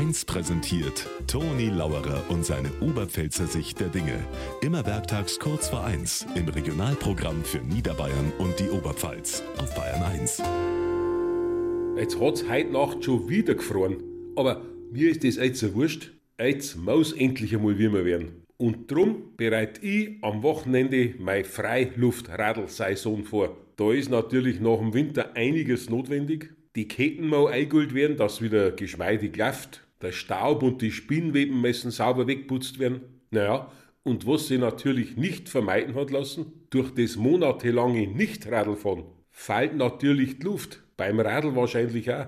1 präsentiert Toni Lauerer und seine Oberpfälzer Sicht der Dinge. Immer werktags kurz vor 1 im Regionalprogramm für Niederbayern und die Oberpfalz auf Bayern 1. Jetzt hat's heute Nacht schon wieder gefroren. Aber mir ist das jetzt so wurscht. Jetzt muss endlich einmal wärmer werden. Und drum bereite ich am Wochenende meine Freiluftradl-Saison vor. Da ist natürlich nach dem Winter einiges notwendig. Die Ketten mau eingult werden, dass wieder geschmeidig läuft. Der Staub und die Spinnweben müssen sauber wegputzt werden. Naja, und was sie natürlich nicht vermeiden hat lassen, durch das monatelange Nicht-Radlfahren fällt natürlich die Luft. Beim Radl wahrscheinlich auch.